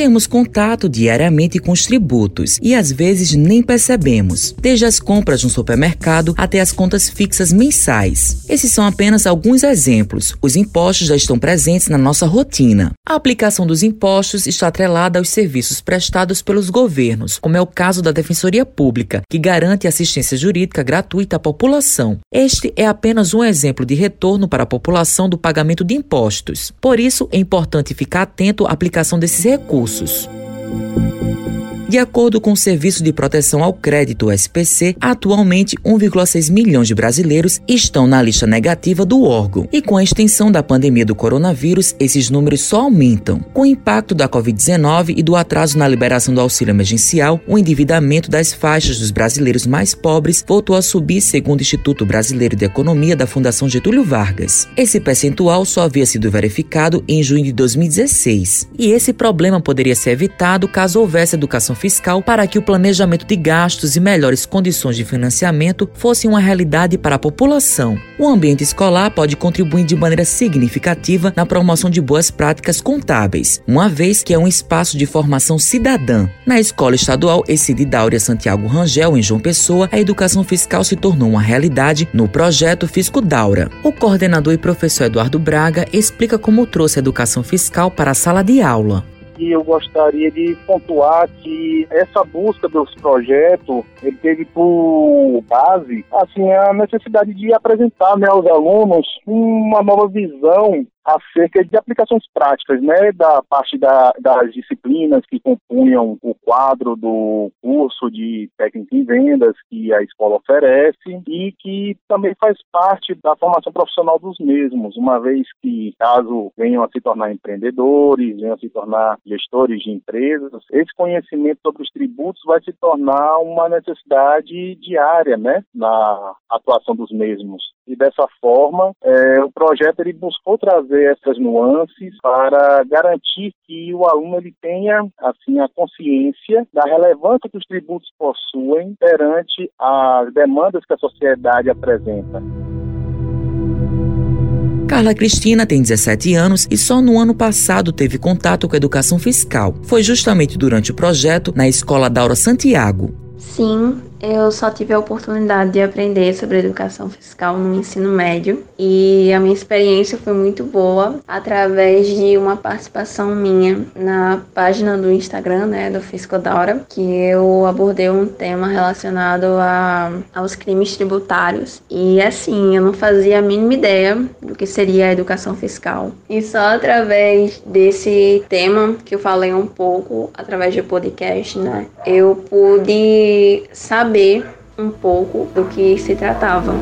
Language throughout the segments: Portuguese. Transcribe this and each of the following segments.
Temos contato diariamente com os tributos e às vezes nem percebemos, desde as compras no supermercado até as contas fixas mensais. Esses são apenas alguns exemplos. Os impostos já estão presentes na nossa rotina. A aplicação dos impostos está atrelada aos serviços prestados pelos governos, como é o caso da Defensoria Pública, que garante assistência jurídica gratuita à população. Este é apenas um exemplo de retorno para a população do pagamento de impostos. Por isso, é importante ficar atento à aplicação desses recursos. Russes. De acordo com o Serviço de Proteção ao Crédito, SPC, atualmente 1,6 milhões de brasileiros estão na lista negativa do órgão. E com a extensão da pandemia do coronavírus, esses números só aumentam. Com o impacto da Covid-19 e do atraso na liberação do auxílio emergencial, o endividamento das faixas dos brasileiros mais pobres voltou a subir, segundo o Instituto Brasileiro de Economia da Fundação Getúlio Vargas. Esse percentual só havia sido verificado em junho de 2016. E esse problema poderia ser evitado caso houvesse educação fiscal para que o planejamento de gastos e melhores condições de financiamento fossem uma realidade para a população. O ambiente escolar pode contribuir de maneira significativa na promoção de boas práticas contábeis, uma vez que é um espaço de formação cidadã. Na Escola Estadual Exide Dáurea Santiago Rangel, em João Pessoa, a educação fiscal se tornou uma realidade no projeto Fisco Daura. O coordenador e professor Eduardo Braga explica como trouxe a educação fiscal para a sala de aula que eu gostaria de pontuar que essa busca dos projetos ele teve por base assim a necessidade de apresentar né, aos alunos uma nova visão acerca de aplicações práticas, né, da parte da, das disciplinas que compunham o quadro do curso de técnica em vendas que a escola oferece e que também faz parte da formação profissional dos mesmos, uma vez que, caso venham a se tornar empreendedores, venham a se tornar gestores de empresas, esse conhecimento sobre os tributos vai se tornar uma necessidade diária, né, na atuação dos mesmos. E dessa forma, é, o projeto ele buscou trazer essas nuances para garantir que o aluno ele tenha assim a consciência da relevância que os tributos possuem perante as demandas que a sociedade apresenta. Carla Cristina tem 17 anos e só no ano passado teve contato com a educação fiscal. Foi justamente durante o projeto na Escola Daura Santiago. Sim, eu só tive a oportunidade de aprender sobre educação fiscal no ensino médio e a minha experiência foi muito boa através de uma participação minha na página do Instagram, né, do Fiscodaura, que eu abordei um tema relacionado a, aos crimes tributários. E assim, eu não fazia a mínima ideia do que seria a educação fiscal. E só através desse tema que eu falei um pouco através do podcast, né, eu pude saber saber um pouco do que se tratava.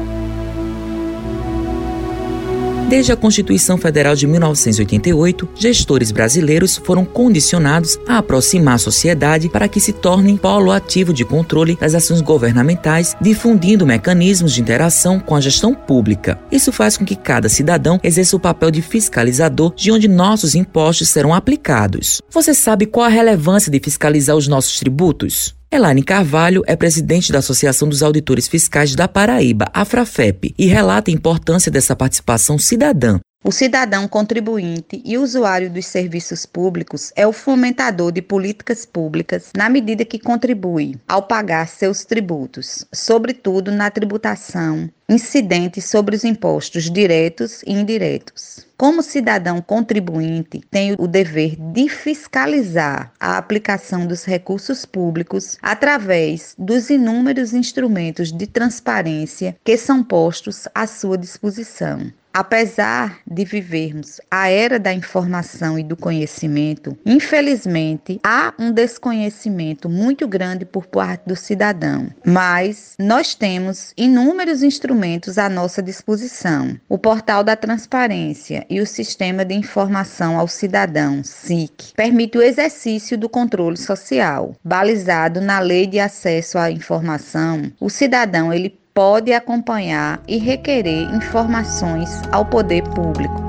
Desde a Constituição Federal de 1988, gestores brasileiros foram condicionados a aproximar a sociedade para que se tornem polo ativo de controle das ações governamentais, difundindo mecanismos de interação com a gestão pública. Isso faz com que cada cidadão exerça o papel de fiscalizador de onde nossos impostos serão aplicados. Você sabe qual a relevância de fiscalizar os nossos tributos? Elaine Carvalho é presidente da Associação dos Auditores Fiscais da Paraíba, AFRAFEP, e relata a importância dessa participação cidadã. O cidadão contribuinte e usuário dos serviços públicos é o fomentador de políticas públicas na medida que contribui ao pagar seus tributos, sobretudo na tributação incidente sobre os impostos diretos e indiretos. Como cidadão contribuinte, tenho o dever de fiscalizar a aplicação dos recursos públicos através dos inúmeros instrumentos de transparência que são postos à sua disposição. Apesar de vivermos a era da informação e do conhecimento, infelizmente há um desconhecimento muito grande por parte do cidadão. Mas nós temos inúmeros instrumentos à nossa disposição. O Portal da Transparência e o Sistema de Informação ao Cidadão, SIC, permite o exercício do controle social. Balizado na Lei de Acesso à Informação, o cidadão ele pode acompanhar e requerer informações ao poder público.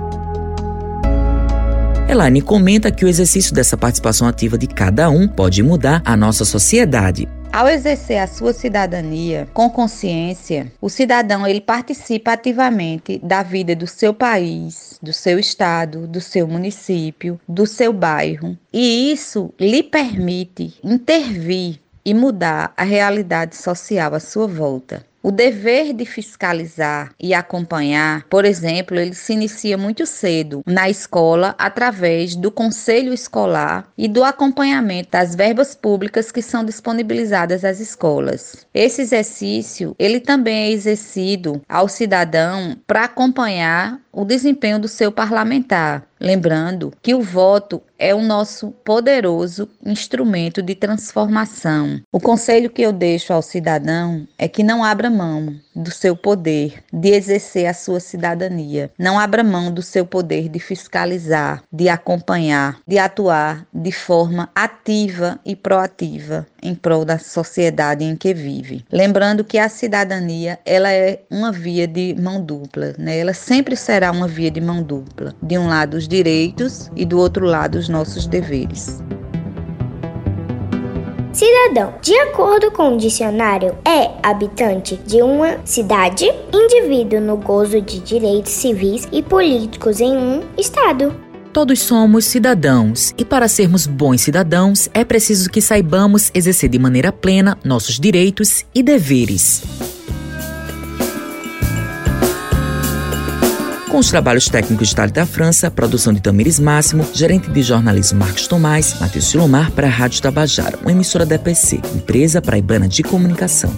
Elaine comenta que o exercício dessa participação ativa de cada um pode mudar a nossa sociedade. Ao exercer a sua cidadania com consciência, o cidadão ele participa ativamente da vida do seu país, do seu estado, do seu município, do seu bairro, e isso lhe permite intervir e mudar a realidade social à sua volta. O dever de fiscalizar e acompanhar, por exemplo, ele se inicia muito cedo na escola através do conselho escolar e do acompanhamento das verbas públicas que são disponibilizadas às escolas. Esse exercício, ele também é exercido ao cidadão para acompanhar o desempenho do seu parlamentar, lembrando que o voto é o nosso poderoso instrumento de transformação. O conselho que eu deixo ao cidadão é que não abra mão do seu poder de exercer a sua cidadania. Não abra mão do seu poder de fiscalizar, de acompanhar, de atuar de forma ativa e proativa em prol da sociedade em que vive. Lembrando que a cidadania, ela é uma via de mão dupla, né? Ela sempre será uma via de mão dupla. De um lado os direitos e do outro lado os nossos deveres. Cidadão, de acordo com o dicionário, é habitante de uma cidade, indivíduo no gozo de direitos civis e políticos em um estado. Todos somos cidadãos e, para sermos bons cidadãos, é preciso que saibamos exercer de maneira plena nossos direitos e deveres. com os trabalhos técnicos de da França, produção de Tamires Máximo, gerente de jornalismo Marcos Tomás, Matheus Silomar para a Rádio Tabajara, uma emissora da EPC, empresa praibana de comunicação.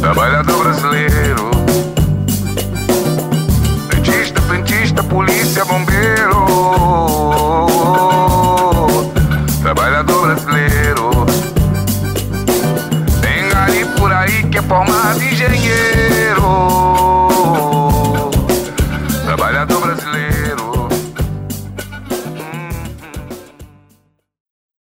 Trabalhador brasileiro, dentista, dentista, polícia, bombeiro. Trabalhador brasileiro, tem ali por aí que é formado engenheiro.